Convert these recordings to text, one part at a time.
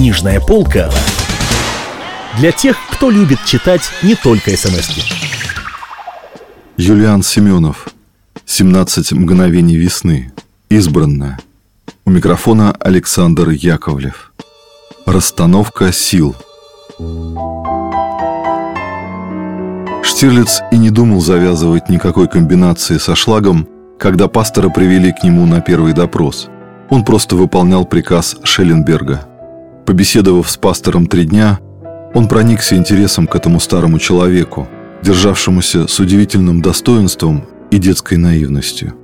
Книжная полка для тех, кто любит читать не только смс -ки. Юлиан Семенов. 17 мгновений весны. Избранная. У микрофона Александр Яковлев. Расстановка сил. Штирлиц и не думал завязывать никакой комбинации со шлагом, когда пастора привели к нему на первый допрос. Он просто выполнял приказ Шелленберга. Побеседовав с пастором три дня, он проникся интересом к этому старому человеку, державшемуся с удивительным достоинством и детской наивностью.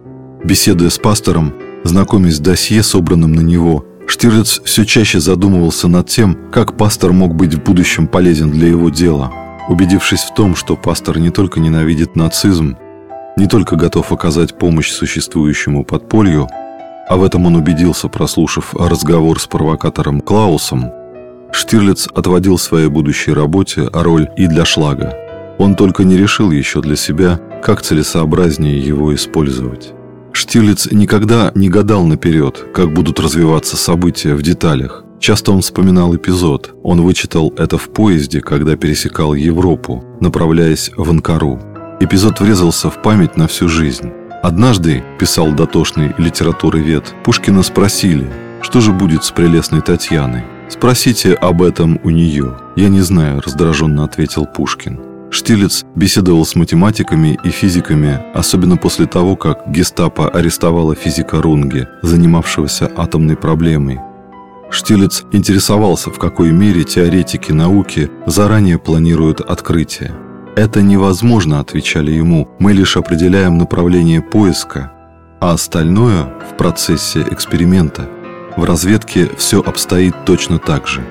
Беседуя с пастором, знакомясь с досье, собранным на него, Штирлиц все чаще задумывался над тем, как пастор мог быть в будущем полезен для его дела. Убедившись в том, что пастор не только ненавидит нацизм, не только готов оказать помощь существующему подполью, а в этом он убедился, прослушав разговор с провокатором Клаусом, Штирлиц отводил своей будущей работе роль и для шлага. Он только не решил еще для себя, как целесообразнее его использовать. Штирлиц никогда не гадал наперед, как будут развиваться события в деталях. Часто он вспоминал эпизод. Он вычитал это в поезде, когда пересекал Европу, направляясь в Анкару. Эпизод врезался в память на всю жизнь. Однажды, писал дотошный литературовед, Пушкина спросили, что же будет с прелестной Татьяной. «Спросите об этом у нее». «Я не знаю», – раздраженно ответил Пушкин. Штилец беседовал с математиками и физиками, особенно после того, как гестапо арестовало физика Рунге, занимавшегося атомной проблемой. Штилец интересовался, в какой мере теоретики науки заранее планируют открытие. «Это невозможно», – отвечали ему, – «мы лишь определяем направление поиска, а остальное в процессе эксперимента». В разведке все обстоит точно так же.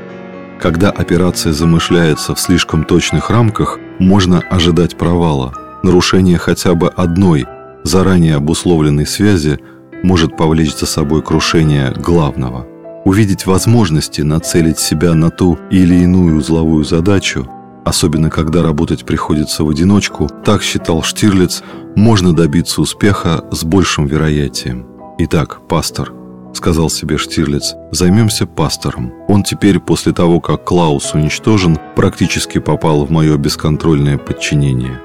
Когда операция замышляется в слишком точных рамках, можно ожидать провала. Нарушение хотя бы одной, заранее обусловленной связи может повлечь за собой крушение главного. Увидеть возможности нацелить себя на ту или иную узловую задачу, особенно когда работать приходится в одиночку, так считал Штирлиц, можно добиться успеха с большим вероятием. Итак, пастор – сказал себе Штирлиц, займемся пастором. Он теперь, после того, как Клаус уничтожен, практически попал в мое бесконтрольное подчинение.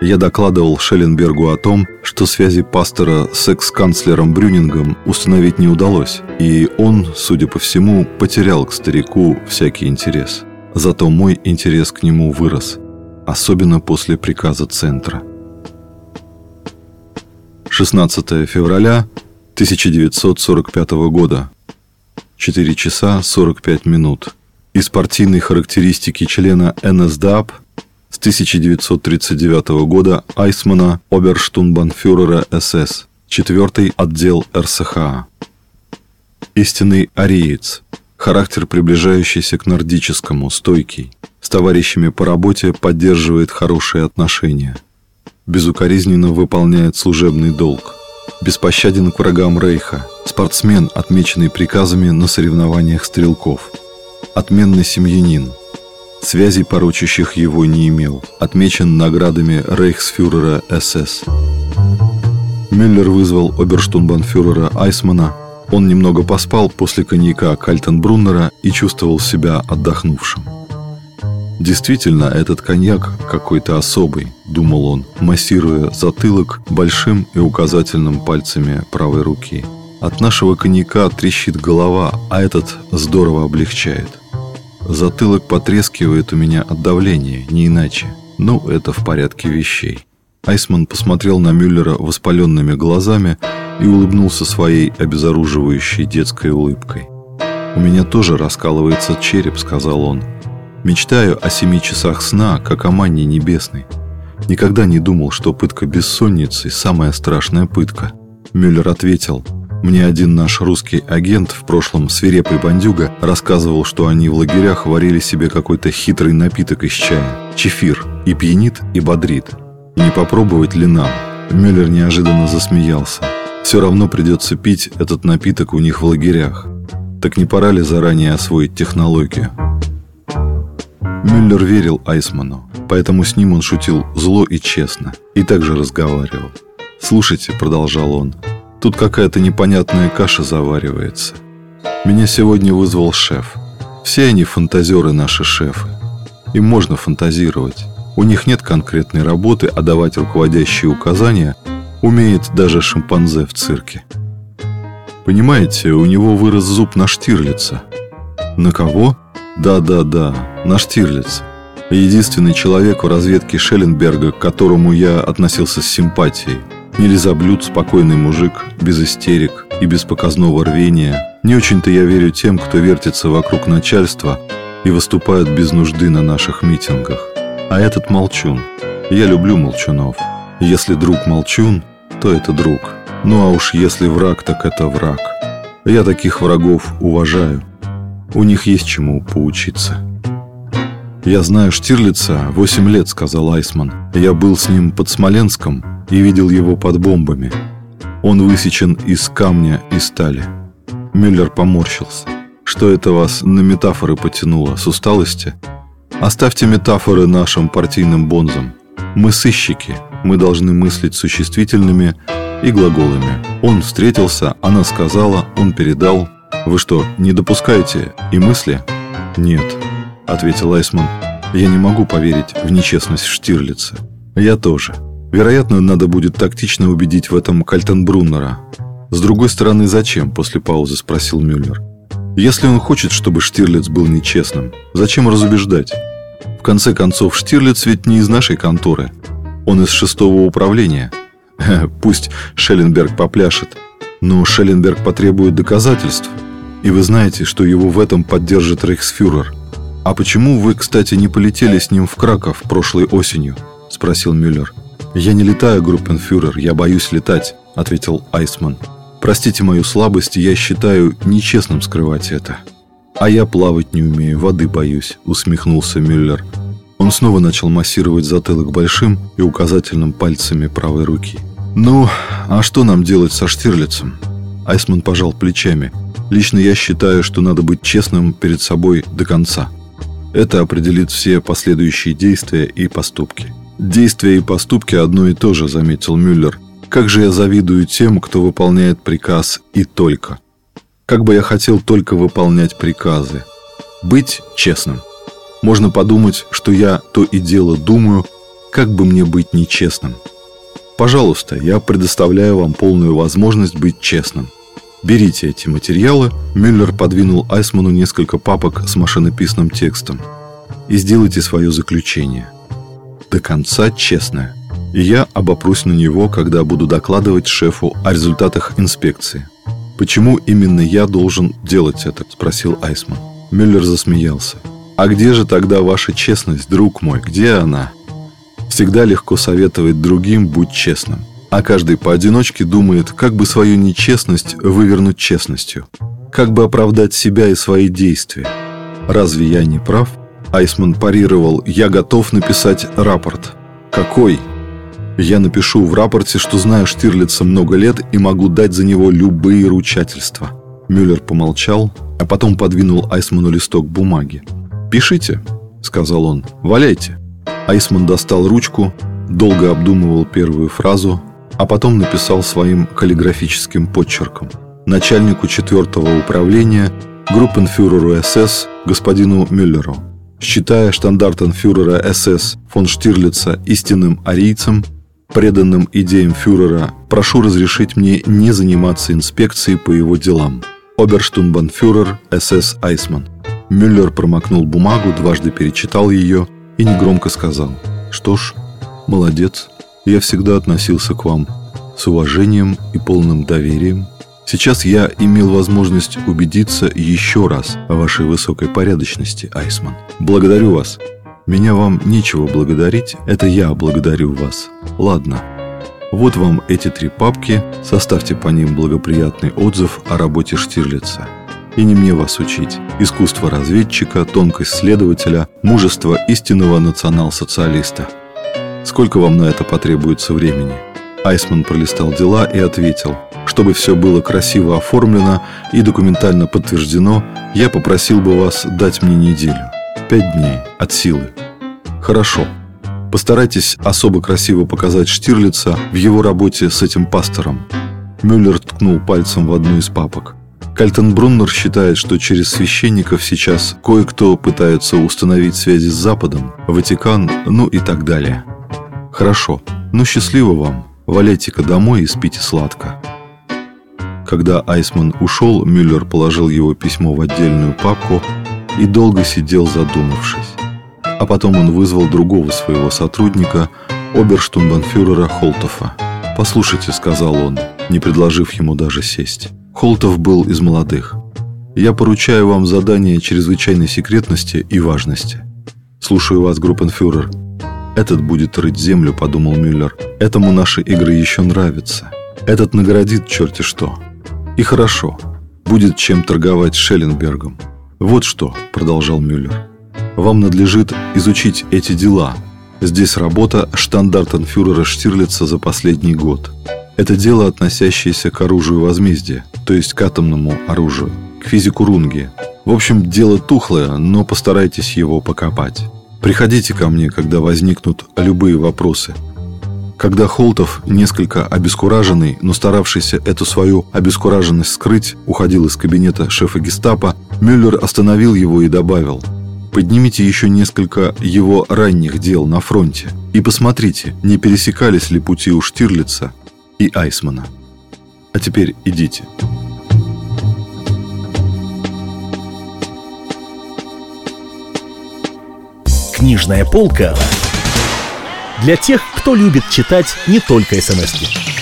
Я докладывал Шелленбергу о том, что связи пастора с экс-канцлером Брюнингом установить не удалось, и он, судя по всему, потерял к старику всякий интерес. Зато мой интерес к нему вырос, особенно после приказа Центра. 16 февраля 1945 года. 4 часа 45 минут. Из партийной характеристики члена НСДАП с 1939 года Айсмана Оберштунбанфюрера СС, 4 отдел РСХА. Истинный ариец. Характер, приближающийся к нордическому, стойкий. С товарищами по работе поддерживает хорошие отношения. Безукоризненно выполняет служебный долг беспощаден к врагам Рейха, спортсмен, отмеченный приказами на соревнованиях стрелков, отменный семьянин, связей, порочащих его, не имел, отмечен наградами рейхсфюрера СС. Мюллер вызвал оберштунбанфюрера Айсмана. Он немного поспал после коньяка Кальтенбруннера и чувствовал себя отдохнувшим. Действительно, этот коньяк какой-то особый, думал он, массируя затылок большим и указательным пальцами правой руки. От нашего коньяка трещит голова, а этот здорово облегчает. Затылок потрескивает у меня от давления, не иначе. Ну, это в порядке вещей. Айсман посмотрел на Мюллера воспаленными глазами и улыбнулся своей обезоруживающей детской улыбкой. «У меня тоже раскалывается череп», — сказал он. Мечтаю о семи часах сна, как о манне небесной. Никогда не думал, что пытка бессонницей – самая страшная пытка. Мюллер ответил, мне один наш русский агент, в прошлом свирепый бандюга, рассказывал, что они в лагерях варили себе какой-то хитрый напиток из чая – чефир, и пьянит, и бодрит. Не попробовать ли нам? Мюллер неожиданно засмеялся. Все равно придется пить этот напиток у них в лагерях. Так не пора ли заранее освоить технологию? Мюллер верил Айсману, поэтому с ним он шутил зло и честно, и также разговаривал. «Слушайте», — продолжал он, — «тут какая-то непонятная каша заваривается. Меня сегодня вызвал шеф. Все они фантазеры наши шефы. Им можно фантазировать. У них нет конкретной работы, а давать руководящие указания умеет даже шимпанзе в цирке. Понимаете, у него вырос зуб на Штирлица. На кого? Да-да-да, на Штирлица. Единственный человек в разведке Шелленберга, к которому я относился с симпатией. Не лизоблюд, спокойный мужик, без истерик и без показного рвения. Не очень-то я верю тем, кто вертится вокруг начальства и выступает без нужды на наших митингах. А этот молчун. Я люблю молчунов. Если друг молчун, то это друг. Ну а уж если враг, так это враг. Я таких врагов уважаю. У них есть чему поучиться. «Я знаю Штирлица 8 лет», — сказал Айсман. «Я был с ним под Смоленском и видел его под бомбами. Он высечен из камня и стали». Мюллер поморщился. «Что это вас на метафоры потянуло? С усталости?» «Оставьте метафоры нашим партийным бонзам. Мы сыщики, мы должны мыслить существительными и глаголами. Он встретился, она сказала, он передал. Вы что, не допускаете и мысли?» «Нет», — ответил Айсман. «Я не могу поверить в нечестность Штирлица». «Я тоже. Вероятно, надо будет тактично убедить в этом Кальтенбруннера». «С другой стороны, зачем?» — после паузы спросил Мюллер. «Если он хочет, чтобы Штирлиц был нечестным, зачем разубеждать? В конце концов, Штирлиц ведь не из нашей конторы. Он из шестого управления. Пусть Шелленберг попляшет, но Шелленберг потребует доказательств. И вы знаете, что его в этом поддержит Рейхсфюрер». «А почему вы, кстати, не полетели с ним в Краков прошлой осенью?» – спросил Мюллер. «Я не летаю, группенфюрер, я боюсь летать», – ответил Айсман. «Простите мою слабость, я считаю нечестным скрывать это». «А я плавать не умею, воды боюсь», – усмехнулся Мюллер. Он снова начал массировать затылок большим и указательным пальцами правой руки. «Ну, а что нам делать со Штирлицем?» Айсман пожал плечами. «Лично я считаю, что надо быть честным перед собой до конца». Это определит все последующие действия и поступки. Действия и поступки одно и то же, заметил Мюллер. Как же я завидую тем, кто выполняет приказ и только. Как бы я хотел только выполнять приказы. Быть честным. Можно подумать, что я то и дело думаю, как бы мне быть нечестным. Пожалуйста, я предоставляю вам полную возможность быть честным. Берите эти материалы. Мюллер подвинул Айсману несколько папок с машинописным текстом. И сделайте свое заключение. До конца честное. И я обопрусь на него, когда буду докладывать шефу о результатах инспекции. «Почему именно я должен делать это?» – спросил Айсман. Мюллер засмеялся. «А где же тогда ваша честность, друг мой? Где она?» Всегда легко советовать другим «будь честным» а каждый поодиночке думает, как бы свою нечестность вывернуть честностью, как бы оправдать себя и свои действия. Разве я не прав? Айсман парировал, я готов написать рапорт. Какой? Я напишу в рапорте, что знаю Штирлица много лет и могу дать за него любые ручательства. Мюллер помолчал, а потом подвинул Айсману листок бумаги. «Пишите», — сказал он, — «валяйте». Айсман достал ручку, долго обдумывал первую фразу, а потом написал своим каллиграфическим подчерком начальнику четвертого управления группенфюреру СС господину Мюллеру. Считая штандартенфюрера СС фон Штирлица истинным арийцем, преданным идеям фюрера, прошу разрешить мне не заниматься инспекцией по его делам. Оберштунбанфюрер СС Айсман. Мюллер промокнул бумагу, дважды перечитал ее и негромко сказал «Что ж, молодец, я всегда относился к вам с уважением и полным доверием. Сейчас я имел возможность убедиться еще раз о вашей высокой порядочности, Айсман. Благодарю вас. Меня вам нечего благодарить, это я благодарю вас. Ладно. Вот вам эти три папки, составьте по ним благоприятный отзыв о работе Штирлица. И не мне вас учить. Искусство разведчика, тонкость следователя, мужество истинного национал-социалиста – Сколько вам на это потребуется времени?» Айсман пролистал дела и ответил, чтобы все было красиво оформлено и документально подтверждено, я попросил бы вас дать мне неделю. Пять дней от силы. Хорошо. Постарайтесь особо красиво показать Штирлица в его работе с этим пастором. Мюллер ткнул пальцем в одну из папок. Кальтенбруннер считает, что через священников сейчас кое-кто пытается установить связи с Западом, Ватикан, ну и так далее. Хорошо, ну счастливо вам. Валяйте-ка домой и спите сладко. Когда Айсман ушел, Мюллер положил его письмо в отдельную папку и долго сидел задумавшись. А потом он вызвал другого своего сотрудника, оберштумбанфюрера Холтофа. «Послушайте», — сказал он, не предложив ему даже сесть. Холтов был из молодых. «Я поручаю вам задание чрезвычайной секретности и важности. Слушаю вас, группенфюрер». «Этот будет рыть землю», — подумал Мюллер. «Этому наши игры еще нравятся. Этот наградит черти что. И хорошо. Будет чем торговать Шелленбергом. Вот что», — продолжал Мюллер. «Вам надлежит изучить эти дела. Здесь работа штандартенфюрера Штирлица за последний год. Это дело, относящееся к оружию возмездия, то есть к атомному оружию, к физику Рунге. В общем, дело тухлое, но постарайтесь его покопать. Приходите ко мне, когда возникнут любые вопросы. Когда Холтов, несколько обескураженный, но старавшийся эту свою обескураженность скрыть, уходил из кабинета шефа гестапо, Мюллер остановил его и добавил «Поднимите еще несколько его ранних дел на фронте и посмотрите, не пересекались ли пути у Штирлица и Айсмана. А теперь идите». Книжная полка для тех, кто любит читать не только смс -ки.